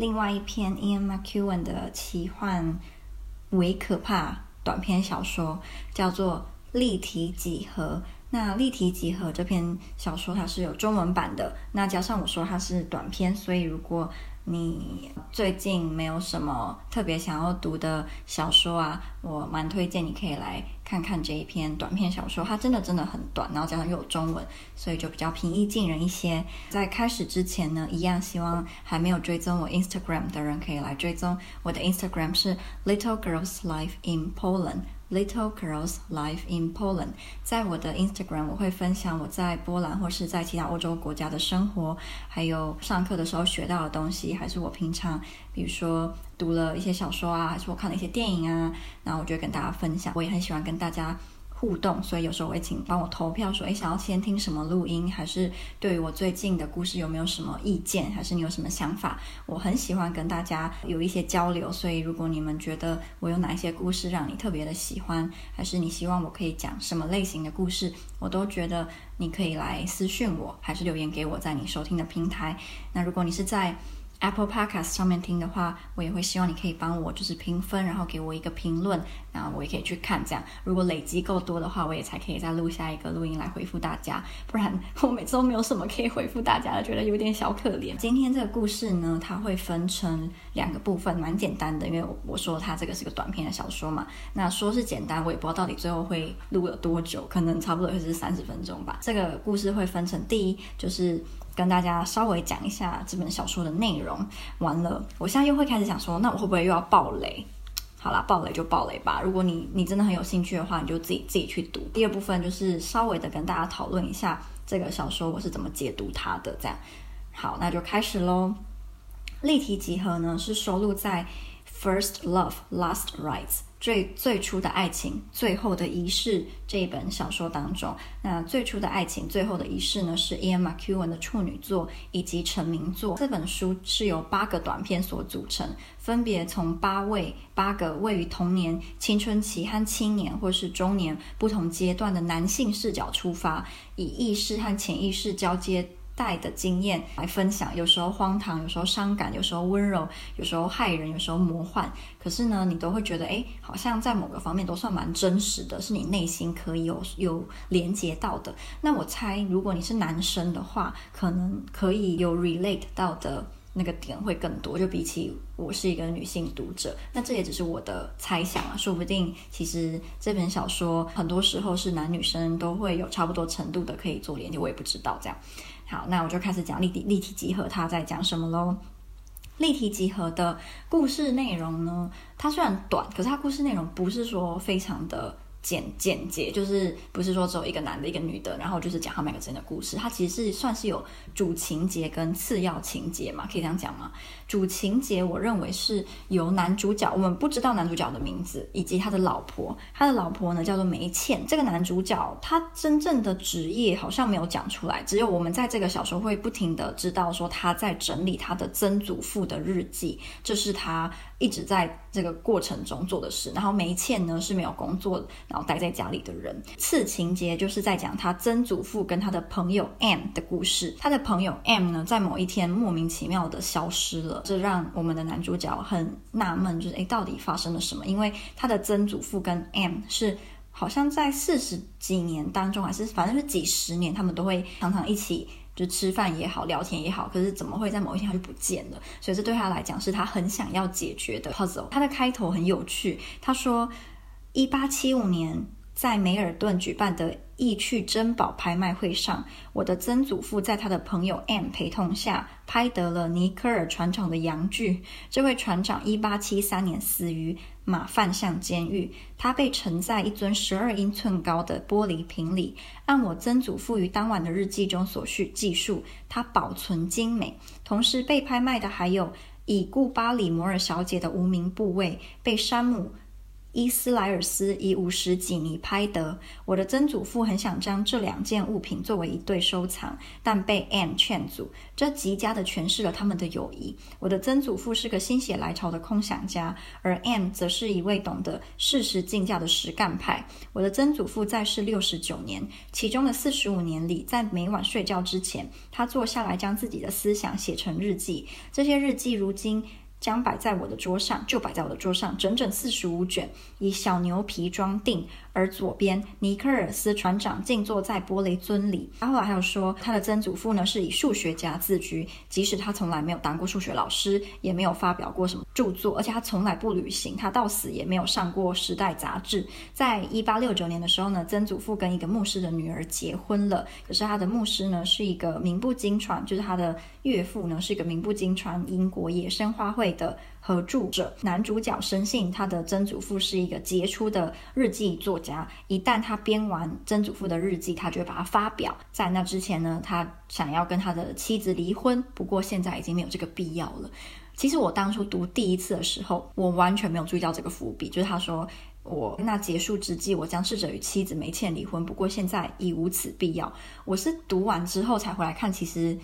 另外一篇 Ian McEwan 的奇幻唯可怕短篇小说，叫做《立体几何》。那《立体几何》这篇小说它是有中文版的，那加上我说它是短篇，所以如果你最近没有什么特别想要读的小说啊，我蛮推荐你可以来看看这一篇短篇小说，它真的真的很短，然后加上又有中文，所以就比较平易近人一些。在开始之前呢，一样希望还没有追踪我 Instagram 的人可以来追踪我的 Instagram 是 Little Girls Life in Poland。Little Girls Life in Poland，在我的 Instagram 我会分享我在波兰或是在其他欧洲国家的生活，还有上课的时候学到的东西，还是我平常比如说读了一些小说啊，还是我看了一些电影啊，然后我就跟大家分享。我也很喜欢跟大家互动，所以有时候我会请帮我投票说，诶，想要先听什么录音，还是对于我最近的故事有没有什么意见，还是你有什么想法？我很喜欢跟大家有一些交流，所以如果你们觉得我有哪一些故事让你特别的喜欢，还是你希望我可以讲什么类型的故事，我都觉得你可以来私讯我，还是留言给我，在你收听的平台。那如果你是在 Apple Podcast 上面听的话，我也会希望你可以帮我就是评分，然后给我一个评论，然后我也可以去看。这样如果累积够多的话，我也才可以再录下一个录音来回复大家。不然我每次都没有什么可以回复大家的，觉得有点小可怜。今天这个故事呢，它会分成两个部分，蛮简单的，因为我我说它这个是个短篇的小说嘛。那说是简单，我也不知道到底最后会录了多久，可能差不多会是三十分钟吧。这个故事会分成第一就是。跟大家稍微讲一下这本小说的内容。完了，我现在又会开始想说，那我会不会又要爆雷？好啦，爆雷就爆雷吧。如果你你真的很有兴趣的话，你就自己自己去读。第二部分就是稍微的跟大家讨论一下这个小说我是怎么解读它的。这样，好，那就开始喽。立体集合呢，是收录在《First Love, Last Rights》。最最初的爱情，最后的仪式这一本小说当中，那最初的爱情，最后的仪式呢，是 Ian McEwan 的处女作以及成名作。这本书是由八个短篇所组成，分别从八位八个位于童年、青春期和青年或是中年不同阶段的男性视角出发，以意识和潜意识交接。带的经验来分享，有时候荒唐，有时候伤感，有时候温柔，有时候害人，有时候魔幻。可是呢，你都会觉得，哎，好像在某个方面都算蛮真实的，是你内心可以有有连接到的。那我猜，如果你是男生的话，可能可以有 relate 到的那个点会更多，就比起我是一个女性读者。那这也只是我的猜想啊，说不定其实这本小说很多时候是男女生都会有差不多程度的可以做连接，我也不知道这样。好，那我就开始讲立体立体集合，它在讲什么喽？立体集合的故事内容呢？它虽然短，可是它故事内容不是说非常的。简简洁就是不是说只有一个男的，一个女的，然后就是讲他们两个之间的故事。它其实是算是有主情节跟次要情节嘛，可以这样讲吗？主情节我认为是由男主角，我们不知道男主角的名字以及他的老婆，他的老婆呢叫做梅茜。这个男主角他真正的职业好像没有讲出来，只有我们在这个小说会不停的知道说他在整理他的曾祖父的日记，这是他一直在这个过程中做的事。然后梅茜呢是没有工作。然后待在家里的人，次情节就是在讲他曾祖父跟他的朋友 M 的故事。他的朋友 M 呢，在某一天莫名其妙的消失了，这让我们的男主角很纳闷，就是诶，到底发生了什么？因为他的曾祖父跟 M 是好像在四十几年当中，还是反正是几十年，他们都会常常一起就吃饭也好，聊天也好。可是怎么会在某一天他就不见了？所以这对他来讲是他很想要解决的 puzzle。他的开头很有趣，他说。一八七五年，在梅尔顿举办的意趣珍宝拍卖会上，我的曾祖父在他的朋友 M 陪同下，拍得了尼科尔船长的洋具。这位船长一八七三年死于马饭巷监狱，他被沉在一尊十二英寸高的玻璃瓶里。按我曾祖父于当晚的日记中所叙记述，他保存精美。同时被拍卖的还有已故巴里摩尔小姐的无名部位，被山姆。伊斯莱尔斯以五十几尼拍得。我的曾祖父很想将这两件物品作为一对收藏，但被 M 劝阻。这极佳地诠释了他们的友谊。我的曾祖父是个心血来潮的空想家，而 M 则是一位懂得适时竞价的实干派。我的曾祖父在世六十九年，其中的四十五年里，在每晚睡觉之前，他坐下来将自己的思想写成日记。这些日记如今。将摆在我的桌上，就摆在我的桌上，整整四十五卷，以小牛皮装订。而左边，尼克尔斯船长静坐在玻璃樽里。他后来还有说，他的曾祖父呢是以数学家自居，即使他从来没有当过数学老师，也没有发表过什么著作，而且他从来不旅行，他到死也没有上过《时代》杂志。在一八六九年的时候呢，曾祖父跟一个牧师的女儿结婚了，可是他的牧师呢是一个名不经传，就是他的岳父呢是一个名不经传英国野生花卉的。合著者男主角深信他的曾祖父是一个杰出的日记作家，一旦他编完曾祖父的日记，他就会把它发表。在那之前呢，他想要跟他的妻子离婚，不过现在已经没有这个必要了。其实我当初读第一次的时候，我完全没有注意到这个伏笔，就是他说我那结束之际，我将试着与妻子梅茜离婚，不过现在已无此必要。我是读完之后才回来看，其实。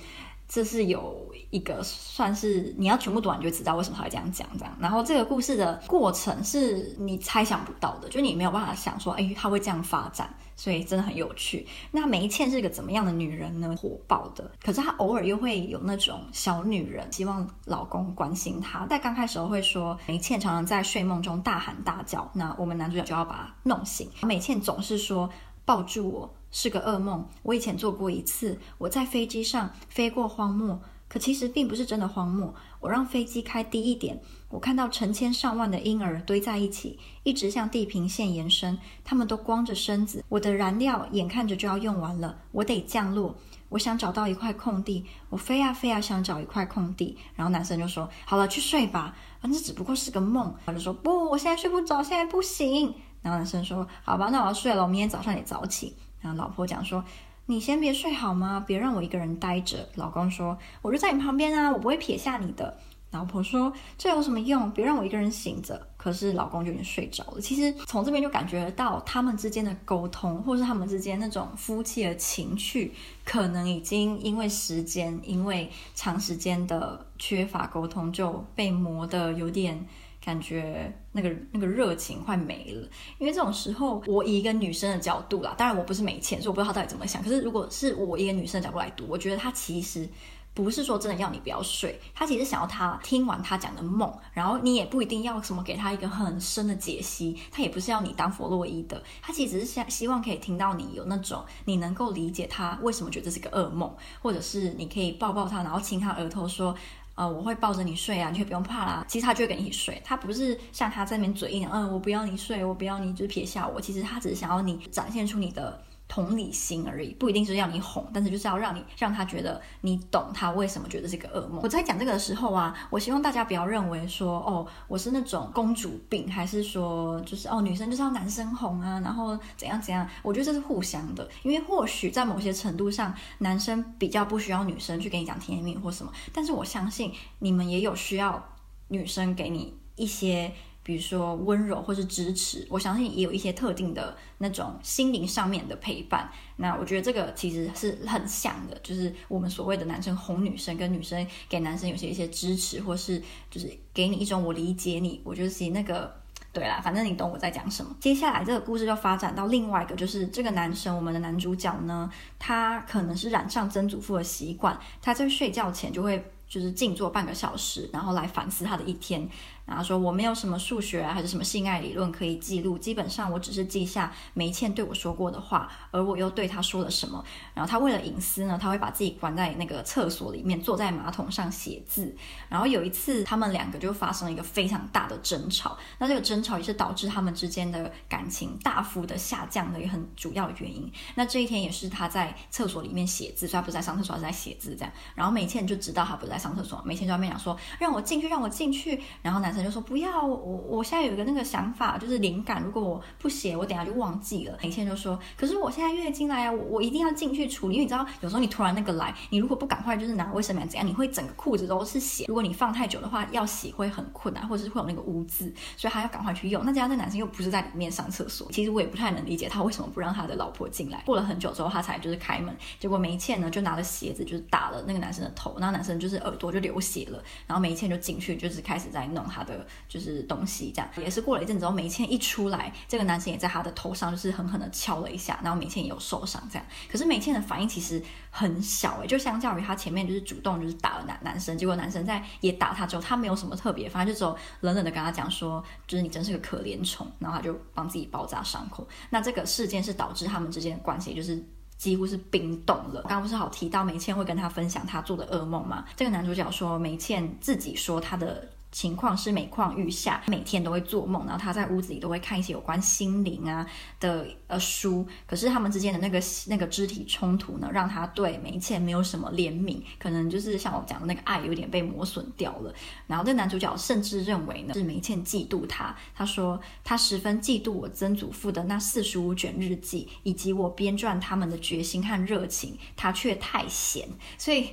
这是有一个算是你要全部读完，你就知道为什么他会这样讲这样。然后这个故事的过程是你猜想不到的，就你没有办法想说，哎，他会这样发展，所以真的很有趣。那梅茜是个怎么样的女人呢？火爆的，可是她偶尔又会有那种小女人，希望老公关心她。在刚开始时候会说，梅茜常常在睡梦中大喊大叫，那我们男主角就要把她弄醒。梅茜总是说，抱住我。是个噩梦。我以前做过一次，我在飞机上飞过荒漠，可其实并不是真的荒漠。我让飞机开低一点，我看到成千上万的婴儿堆在一起，一直向地平线延伸。他们都光着身子。我的燃料眼看着就要用完了，我得降落。我想找到一块空地，我飞啊飞啊，想找一块空地。然后男生就说：“好了，去睡吧，反正只不过是个梦。”他就说：“不，我现在睡不着，现在不行。”然后男生说：“好吧，那我要睡了，我明天早上也早起。”然后老婆讲说：“你先别睡好吗？别让我一个人待着。”老公说：“我就在你旁边啊，我不会撇下你的。”老婆说：“这有什么用？别让我一个人醒着。”可是老公就已经睡着了。其实从这边就感觉到他们之间的沟通，或是他们之间那种夫妻的情趣，可能已经因为时间，因为长时间的缺乏沟通，就被磨得有点。感觉那个那个热情快没了，因为这种时候，我以一个女生的角度啦，当然我不是没钱，所以我不知道她到底怎么想。可是如果是我一个女生的角度来读，我觉得她其实不是说真的要你不要睡，她其实想要她听完她讲的梦，然后你也不一定要什么给她一个很深的解析，她也不是要你当弗洛伊德，她其实只是想希望可以听到你有那种你能够理解她为什么觉得这是个噩梦，或者是你可以抱抱她，然后亲她额头说。呃，我会抱着你睡啊，你却不用怕啦。其实他就会跟你一起睡，他不是像他在那边嘴硬，嗯，我不要你睡，我不要你就是撇下我。其实他只是想要你展现出你的。同理心而已，不一定是要你哄，但是就是要让你让他觉得你懂他为什么觉得是个噩梦。我在讲这个的时候啊，我希望大家不要认为说哦，我是那种公主病，还是说就是哦，女生就是要男生哄啊，然后怎样怎样。我觉得这是互相的，因为或许在某些程度上，男生比较不需要女生去跟你讲甜言蜜语或什么，但是我相信你们也有需要女生给你一些。比如说温柔或是支持，我相信也有一些特定的那种心灵上面的陪伴。那我觉得这个其实是很像的，就是我们所谓的男生哄女生，跟女生给男生有些一些支持，或是就是给你一种我理解你。我觉得其实那个对啦，反正你懂我在讲什么。接下来这个故事就发展到另外一个，就是这个男生，我们的男主角呢，他可能是染上曾祖父的习惯，他在睡觉前就会就是静坐半个小时，然后来反思他的一天。然后说我没有什么数学啊，还是什么性爱理论可以记录，基本上我只是记下梅茜对我说过的话，而我又对他说了什么。然后他为了隐私呢，他会把自己关在那个厕所里面，坐在马桶上写字。然后有一次，他们两个就发生了一个非常大的争吵。那这个争吵也是导致他们之间的感情大幅的下降的一个很主要原因。那这一天也是他在厕所里面写字，所以他不是在上厕所，他是在写字这样。然后梅茜就知道他不在上厕所，梅倩就在那边讲说让我进去，让我进去。然后男生就说不要，我我现在有一个那个想法，就是灵感，如果我不写，我等下就忘记了。梅倩就说，可是我现在月经来啊，我我一定要进去处理，因为你知道有时候你突然那个来，你如果不赶快就是拿卫生棉怎样，你会整个裤子都是血。如果你放太久的话，要洗会很困难，或者是会有那个污渍，所以他要赶快去用。那这样那男生又不是在里面上厕所，其实我也不太能理解他为什么不让他的老婆进来。过了很久之后，他才就是开门，结果梅倩呢就拿了鞋子就是打了那个男生的头，然后男生就是耳朵就流血了，然后梅茜就进去就是开始在弄他的就是东西，这样也是过了一阵子之后，梅茜一出来，这个男生也在他的头上就是狠狠的敲了一下，然后梅茜也有受伤这样。可是梅茜的反应其实很小诶，就相较于他前面就是主动就是打了男男生，结果男生在也打他之后，他没有什么特别，反正就只有冷冷的跟他讲说，就是你真是个可怜虫，然后他就帮自己包扎伤口。那这个事件是导致他们之间的关系就是。几乎是冰冻了。刚刚不是好提到梅倩会跟他分享他做的噩梦吗？这个男主角说，梅倩自己说他的。情况是每况愈下，每天都会做梦，然后他在屋子里都会看一些有关心灵啊的呃书。可是他们之间的那个那个肢体冲突呢，让他对梅茜没有什么怜悯，可能就是像我讲的那个爱有点被磨损掉了。然后这男主角甚至认为呢，是梅茜嫉妒他。他说他十分嫉妒我曾祖父的那四十五卷日记，以及我编撰他们的决心和热情，他却太闲。所以，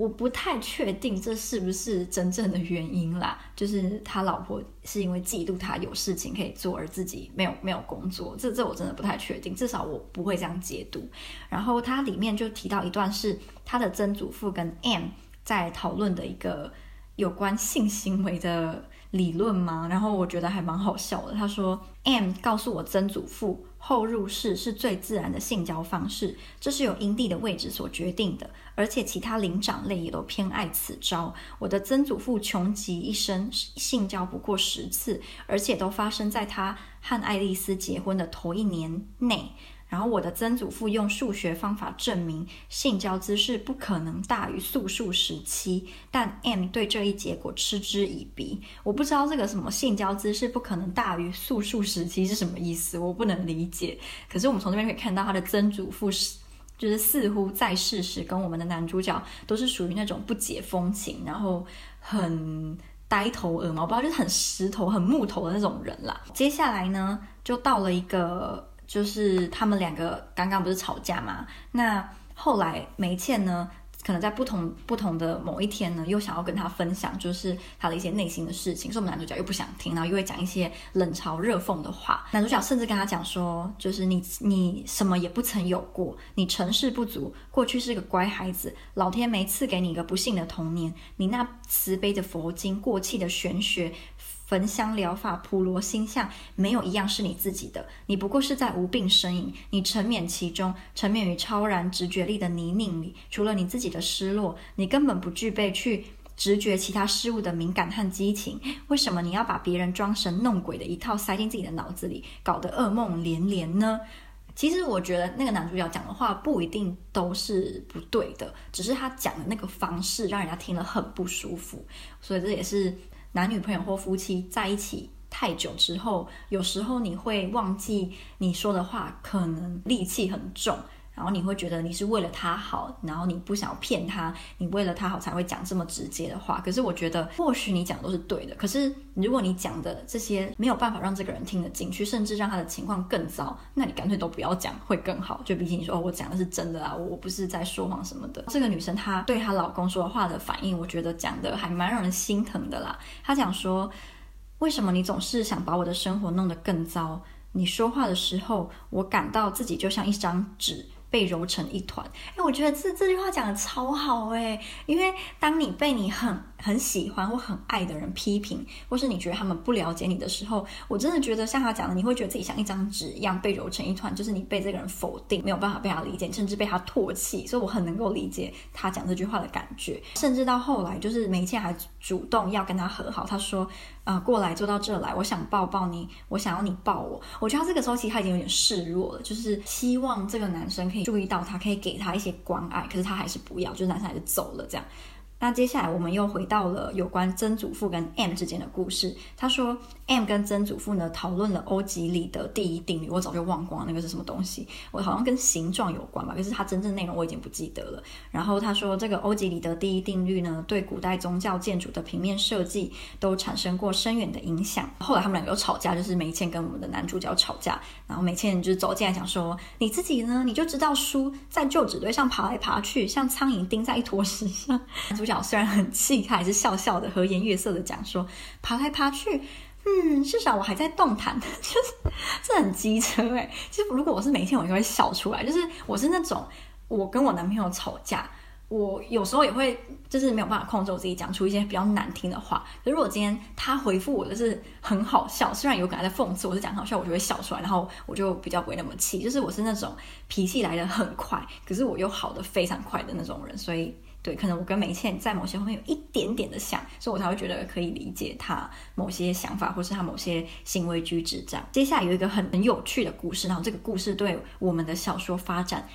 我不太确定这是不是真正的原因啦，就是他老婆是因为嫉妒他有事情可以做，而自己没有没有工作，这这我真的不太确定，至少我不会这样解读。然后他里面就提到一段是他的曾祖父跟 M 在讨论的一个有关性行为的理论吗？然后我觉得还蛮好笑的。他说 M 告诉我曾祖父。后入式是最自然的性交方式，这是由阴蒂的位置所决定的，而且其他灵长类也都偏爱此招。我的曾祖父穷极一生性交不过十次，而且都发生在他和爱丽丝结婚的头一年内。然后我的曾祖父用数学方法证明性交姿势不可能大于素数十七，但 M 对这一结果嗤之以鼻。我不知道这个什么性交姿势不可能大于素数十七是什么意思，我不能理解。可是我们从这边可以看到，他的曾祖父是就是似乎在世时跟我们的男主角都是属于那种不解风情，然后很呆头鹅毛，不知道就是很石头、很木头的那种人啦。接下来呢，就到了一个。就是他们两个刚刚不是吵架吗？那后来梅茜呢，可能在不同不同的某一天呢，又想要跟他分享，就是他的一些内心的事情。所以我们男主角又不想听，然后又会讲一些冷嘲热讽的话。男主角甚至跟他讲说，就是你你什么也不曾有过，你成事不足，过去是个乖孩子，老天没赐给你一个不幸的童年。你那慈悲的佛经，过气的玄学。焚香疗法、普罗星象，没有一样是你自己的。你不过是在无病呻吟，你沉湎其中，沉湎于超然直觉力的泥泞里。除了你自己的失落，你根本不具备去直觉其他事物的敏感和激情。为什么你要把别人装神弄鬼的一套塞进自己的脑子里，搞得噩梦连连呢？其实我觉得那个男主角讲的话不一定都是不对的，只是他讲的那个方式让人家听了很不舒服。所以这也是。男女朋友或夫妻在一起太久之后，有时候你会忘记你说的话可能戾气很重，然后你会觉得你是为了他好，然后你不想要骗他，你为了他好才会讲这么直接的话。可是我觉得，或许你讲的都是对的，可是如果你讲的这些没有办法让这个人听得进去，甚至让他的情况更糟，那你干脆都不要讲会更好。就比起你说，我讲的是真的啊，我不是在说谎什么的。这个女生她对她老公说的话的反应，我觉得讲的还蛮让人心疼的啦。她讲说。为什么你总是想把我的生活弄得更糟？你说话的时候，我感到自己就像一张纸。被揉成一团，哎，我觉得这这句话讲的超好哎，因为当你被你很很喜欢或很爱的人批评，或是你觉得他们不了解你的时候，我真的觉得像他讲的，你会觉得自己像一张纸一样被揉成一团，就是你被这个人否定，没有办法被他理解，甚至被他唾弃，所以我很能够理解他讲这句话的感觉。甚至到后来，就是梅茜还主动要跟他和好，他说。啊、过来坐到这来，我想抱抱你，我想要你抱我。我觉得他这个时候其实他已经有点示弱了，就是希望这个男生可以注意到他，可以给他一些关爱，可是他还是不要，就是男生还是走了这样。那接下来我们又回到了有关曾祖父跟 M 之间的故事。他说，M 跟曾祖父呢讨论了欧几里得第一定律，我早就忘光那个是什么东西，我好像跟形状有关吧，可是它真正内容我已经不记得了。然后他说，这个欧几里得第一定律呢，对古代宗教建筑的平面设计都产生过深远的影响。后来他们两个又吵架，就是梅茜跟我们的男主角吵架，然后梅茜就走进来讲说，你自己呢，你就知道书在旧纸堆上爬来爬去，像苍蝇钉在一坨屎上。虽然很气，他还是笑笑的和颜悦色的讲说：“爬来爬去，嗯，至少我还在动弹。”就是这很机车哎。其实如果我是每天，我就会笑出来。就是我是那种，我跟我男朋友吵架，我有时候也会就是没有办法控制我自己，讲出一些比较难听的话。可是如果今天他回复我就是很好笑，虽然有可能在讽刺，我是讲好笑，我就会笑出来，然后我就比较不会那么气。就是我是那种脾气来得很快，可是我又好得非常快的那种人，所以。对，可能我跟梅倩在某些方面有一点点的像，所以我才会觉得可以理解她某些想法，或是她某些行为举止这样。接下来有一个很很有趣的故事，然后这个故事对我们的小说发展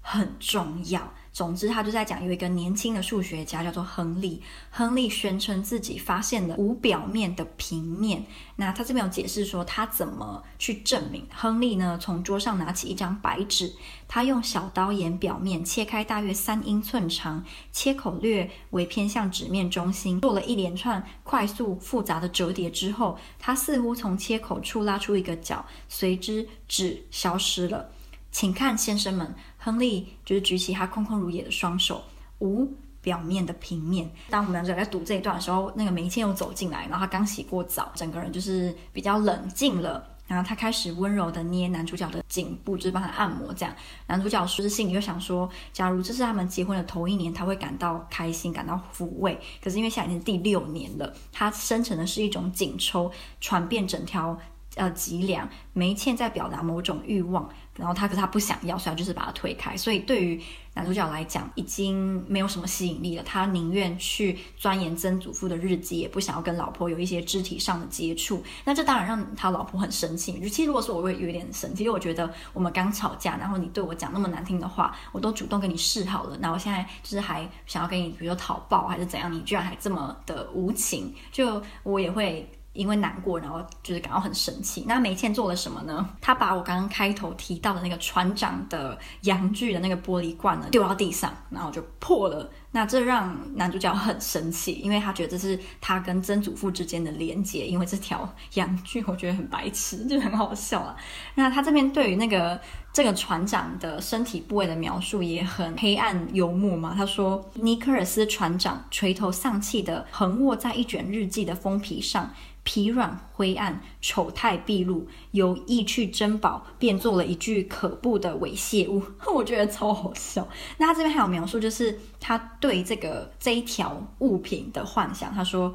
很重要。总之，他就在讲有一个年轻的数学家叫做亨利，亨利宣称自己发现了无表面的平面。那他这边有解释说他怎么去证明。亨利呢，从桌上拿起一张白纸，他用小刀沿表面切开大约三英寸长，切口略为偏向纸面中心，做了一连串快速复杂的折叠之后，他似乎从切口处拉出一个角，随之纸消失了。请看，先生们。亨利就是举起他空空如也的双手，无表面的平面。当我们两个在读这一段的时候，那个梅茜又走进来，然后他刚洗过澡，整个人就是比较冷静了。然后他开始温柔地捏男主角的颈部，就是帮他按摩。这样，男主角是心里又想说，假如这是他们结婚的头一年，他会感到开心，感到抚慰。可是因为现在已经第六年了，他生成的是一种紧抽，传遍整条呃脊梁。梅茜在表达某种欲望。然后他可是他不想要，所以他就是把他推开。所以对于男主角来讲，已经没有什么吸引力了。他宁愿去钻研曾祖父的日记，也不想要跟老婆有一些肢体上的接触。那这当然让他老婆很生气。就其实如果说我会有点生气，因为我觉得我们刚吵架，然后你对我讲那么难听的话，我都主动跟你示好了，那我现在就是还想要跟你，比如说讨报还是怎样，你居然还这么的无情，就我也会。因为难过，然后就是感到很生气。那梅茜做了什么呢？她把我刚刚开头提到的那个船长的阳具的那个玻璃罐呢丢到地上，然后就破了。那这让男主角很生气，因为他觉得这是他跟曾祖父之间的连接。因为这条阳具，我觉得很白痴，就很好笑啊。那他这边对于那个这个船长的身体部位的描述也很黑暗幽默嘛。他说，尼科尔斯船长垂头丧气地横卧在一卷日记的封皮上。疲软、灰暗、丑态毕露，由意去珍宝，变做了一具可怖的猥亵物。我觉得超好笑。那他这边还有描述，就是他对这个这一条物品的幻想。他说。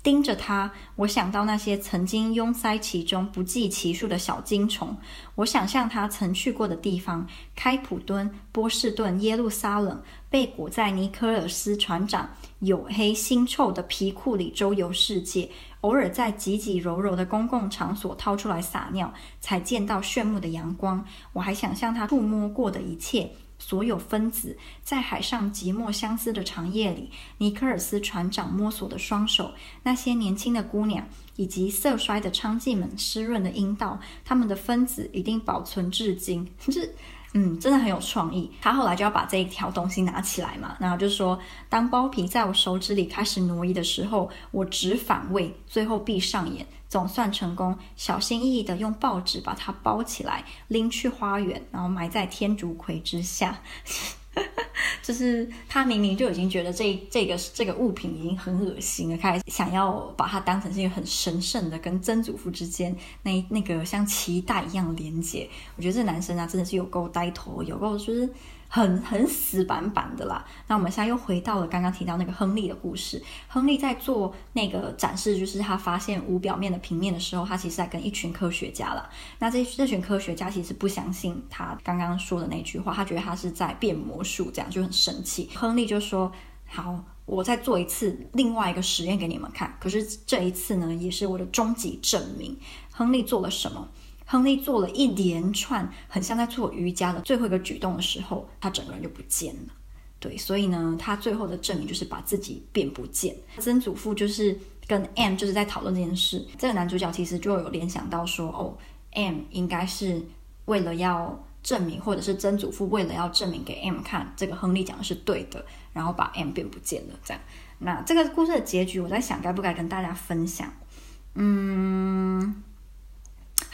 盯着它，我想到那些曾经拥塞其中不计其数的小精虫。我想象他曾去过的地方：开普敦、波士顿、耶路撒冷，被裹在尼科尔斯船长黝黑腥臭的皮裤里周游世界，偶尔在挤挤揉揉的公共场所掏出来撒尿，才见到炫目的阳光。我还想象他触摸过的一切。所有分子在海上寂寞相思的长夜里，尼克尔斯船长摸索的双手，那些年轻的姑娘，以及色衰的娼妓们湿润的阴道，他们的分子一定保存至今。就是，嗯，真的很有创意。他后来就要把这一条东西拿起来嘛，然后就说，当包皮在我手指里开始挪移的时候，我只反胃，最后闭上眼。总算成功，小心翼翼地用报纸把它包起来，拎去花园，然后埋在天竺葵之下。就是他明明就已经觉得这这个这个物品已经很恶心了，开始想要把它当成是一个很神圣的，跟曾祖父之间那那个像脐带一样连接。我觉得这男生啊，真的是有够呆头，有够就是。很很死板板的啦。那我们现在又回到了刚刚提到那个亨利的故事。亨利在做那个展示，就是他发现无表面的平面的时候，他其实在跟一群科学家啦。那这这群科学家其实不相信他刚刚说的那句话，他觉得他是在变魔术，这样就很生气。亨利就说：“好，我再做一次另外一个实验给你们看。可是这一次呢，也是我的终极证明。”亨利做了什么？亨利做了一连串很像在做瑜伽的最后一个举动的时候，他整个人就不见了。对，所以呢，他最后的证明就是把自己变不见。曾祖父就是跟 M 就是在讨论这件事，这个男主角其实就有联想到说，哦，M 应该是为了要证明，或者是曾祖父为了要证明给 M 看，这个亨利讲的是对的，然后把 M 变不见了。这样，那这个故事的结局，我在想该不该跟大家分享？嗯。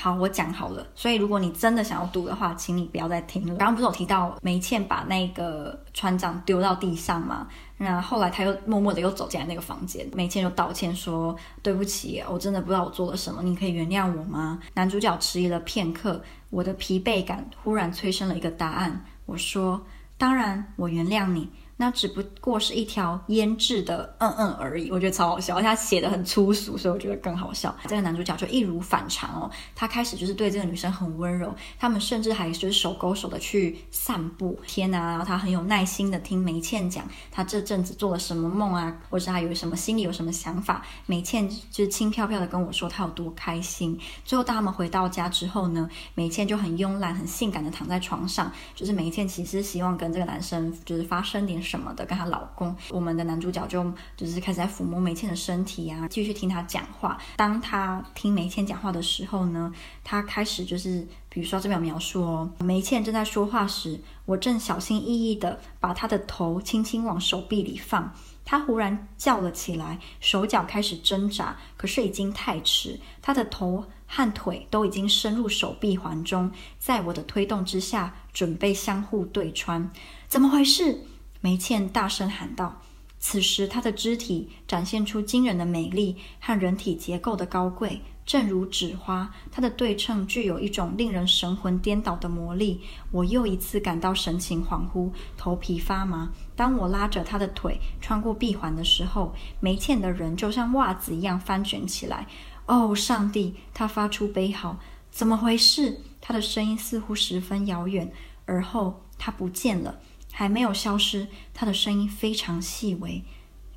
好，我讲好了。所以，如果你真的想要读的话，请你不要再听了。刚刚不是有提到梅茜把那个船长丢到地上吗？那后来他又默默的又走进来那个房间，梅茜就道歉说：“对不起，我真的不知道我做了什么，你可以原谅我吗？”男主角迟疑了片刻，我的疲惫感忽然催生了一个答案。我说：“当然，我原谅你。”那只不过是一条腌制的嗯嗯而已，我觉得超好笑。他写的很粗俗，所以我觉得更好笑。这个男主角就易如反常哦，他开始就是对这个女生很温柔，他们甚至还就是手勾手的去散步。天呐，然后他很有耐心的听梅茜讲他这阵子做了什么梦啊，或者他有什么心里有什么想法。梅茜就是轻飘飘的跟我说他有多开心。最后当他们回到家之后呢，梅茜就很慵懒、很性感的躺在床上，就是梅茜其实希望跟这个男生就是发生点。什么的，跟她老公，我们的男主角就就是开始在抚摸梅倩的身体啊，继续听她讲话。当他听梅倩讲话的时候呢，他开始就是，比如说这边有描述哦，梅倩正在说话时，我正小心翼翼地把她的头轻轻往手臂里放，她忽然叫了起来，手脚开始挣扎，可是已经太迟，她的头和腿都已经深入手臂环中，在我的推动之下，准备相互对穿。怎么回事？梅茜大声喊道：“此时，她的肢体展现出惊人的美丽和人体结构的高贵，正如纸花。她的对称具有一种令人神魂颠倒的魔力。我又一次感到神情恍惚，头皮发麻。当我拉着她的腿穿过臂环的时候，梅茜的人就像袜子一样翻卷起来。哦，上帝！她发出悲嚎：“怎么回事？”她的声音似乎十分遥远，而后她不见了。还没有消失，他的声音非常细微。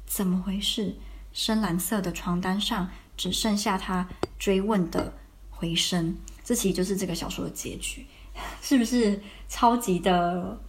怎么回事？深蓝色的床单上只剩下他追问的回声。这其实就是这个小说的结局，是不是超级的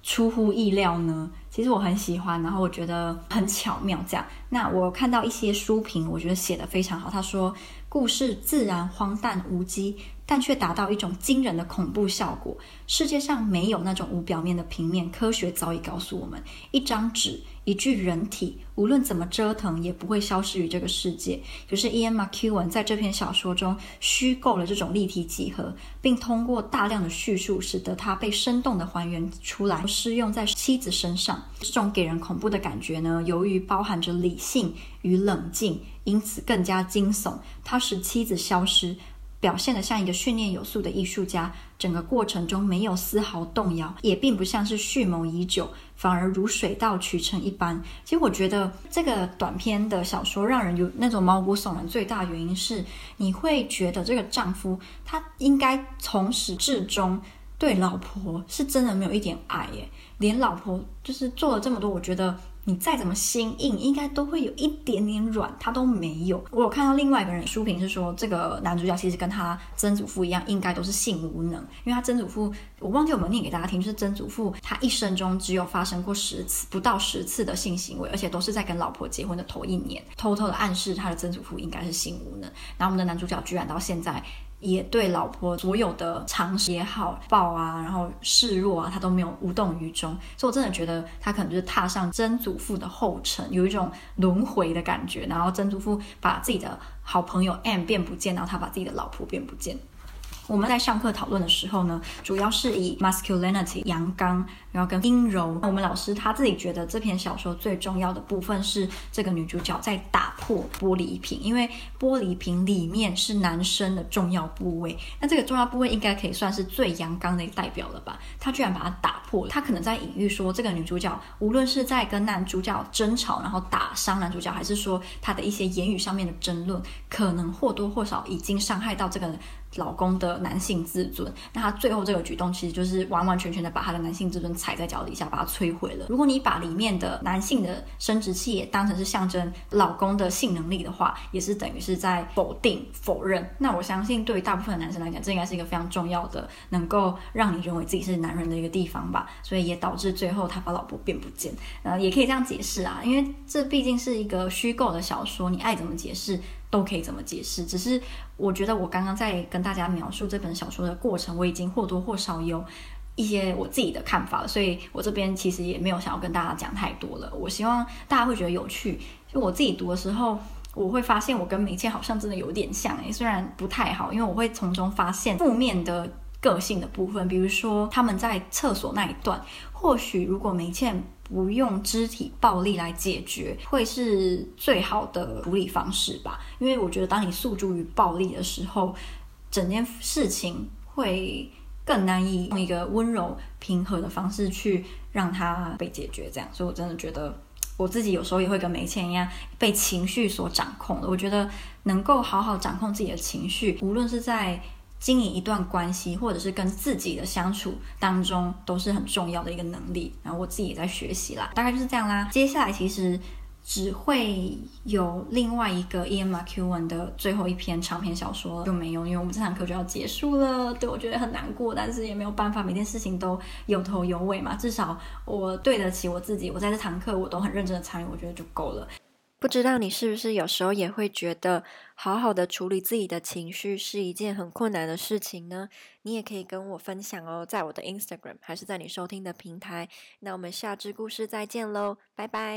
出乎意料呢？其实我很喜欢，然后我觉得很巧妙。这样，那我看到一些书评，我觉得写得非常好。他说，故事自然荒诞无稽。但却达到一种惊人的恐怖效果。世界上没有那种无表面的平面，科学早已告诉我们：一张纸、一具人体，无论怎么折腾，也不会消失于这个世界。可是，Ian McEwan 在这篇小说中虚构了这种立体几何，并通过大量的叙述，使得它被生动地还原出来，适用在妻子身上。这种给人恐怖的感觉呢，由于包含着理性与冷静，因此更加惊悚。它使妻子消失。表现得像一个训练有素的艺术家，整个过程中没有丝毫动摇，也并不像是蓄谋已久，反而如水到渠成一般。其实我觉得这个短篇的小说让人有那种毛骨悚然，最大原因是你会觉得这个丈夫他应该从始至终对老婆是真的没有一点爱耶，连老婆就是做了这么多，我觉得。你再怎么心硬，应该都会有一点点软，他都没有。我有看到另外一个人书评是说，这个男主角其实跟他曾祖父一样，应该都是性无能，因为他曾祖父，我忘记有没有念给大家听，就是曾祖父他一生中只有发生过十次，不到十次的性行为，而且都是在跟老婆结婚的头一年，偷偷的暗示他的曾祖父应该是性无能。然后我们的男主角居然到现在。也对老婆所有的常识也好，抱啊，然后示弱啊，他都没有无动于衷，所以我真的觉得他可能就是踏上曾祖父的后尘，有一种轮回的感觉。然后曾祖父把自己的好朋友 M 变不见，然后他把自己的老婆变不见。我们在上课讨论的时候呢，主要是以 masculinity 阳刚，然后跟阴柔。我们老师他自己觉得这篇小说最重要的部分是这个女主角在打破玻璃瓶，因为玻璃瓶里面是男生的重要部位。那这个重要部位应该可以算是最阳刚的一个代表了吧？她居然把它打破了。她可能在隐喻说，这个女主角无论是在跟男主角争吵，然后打伤男主角，还是说她的一些言语上面的争论，可能或多或少已经伤害到这个。老公的男性自尊。那他最后这个举动，其实就是完完全全的把他的男性自尊踩在脚底下，把他摧毁了。如果你把里面的男性的生殖器也当成是象征老公的性能力的话，也是等于是在否定、否认。那我相信，对于大部分男生来讲，这应该是一个非常重要的，能够让你认为自己是男人的一个地方吧。所以也导致最后他把老婆变不见。呃，也可以这样解释啊，因为这毕竟是一个虚构的小说，你爱怎么解释都可以怎么解释。只是我觉得我刚刚在跟大家描述这本小说的过程，我已经或多或少有一些我自己的看法了，所以我这边其实也没有想要跟大家讲太多了。我希望大家会觉得有趣。就我自己读的时候，我会发现我跟梅茜好像真的有点像诶，虽然不太好，因为我会从中发现负面的个性的部分，比如说他们在厕所那一段，或许如果梅茜不用肢体暴力来解决，会是最好的处理方式吧。因为我觉得当你诉诸于暴力的时候，整件事情会更难以用一个温柔平和的方式去让它被解决。这样，所以我真的觉得我自己有时候也会跟梅茜一样被情绪所掌控的。我觉得能够好好掌控自己的情绪，无论是在经营一段关系，或者是跟自己的相处当中，都是很重要的一个能力。然后我自己也在学习啦，大概就是这样啦。接下来其实只会有另外一个 Ian McEwan 的最后一篇长篇小说就没有，因为我们这堂课就要结束了。对，我觉得很难过，但是也没有办法，每件事情都有头有尾嘛。至少我对得起我自己，我在这堂课我都很认真的参与，我觉得就够了。不知道你是不是有时候也会觉得，好好的处理自己的情绪是一件很困难的事情呢？你也可以跟我分享哦，在我的 Instagram 还是在你收听的平台。那我们下支故事再见喽，拜拜。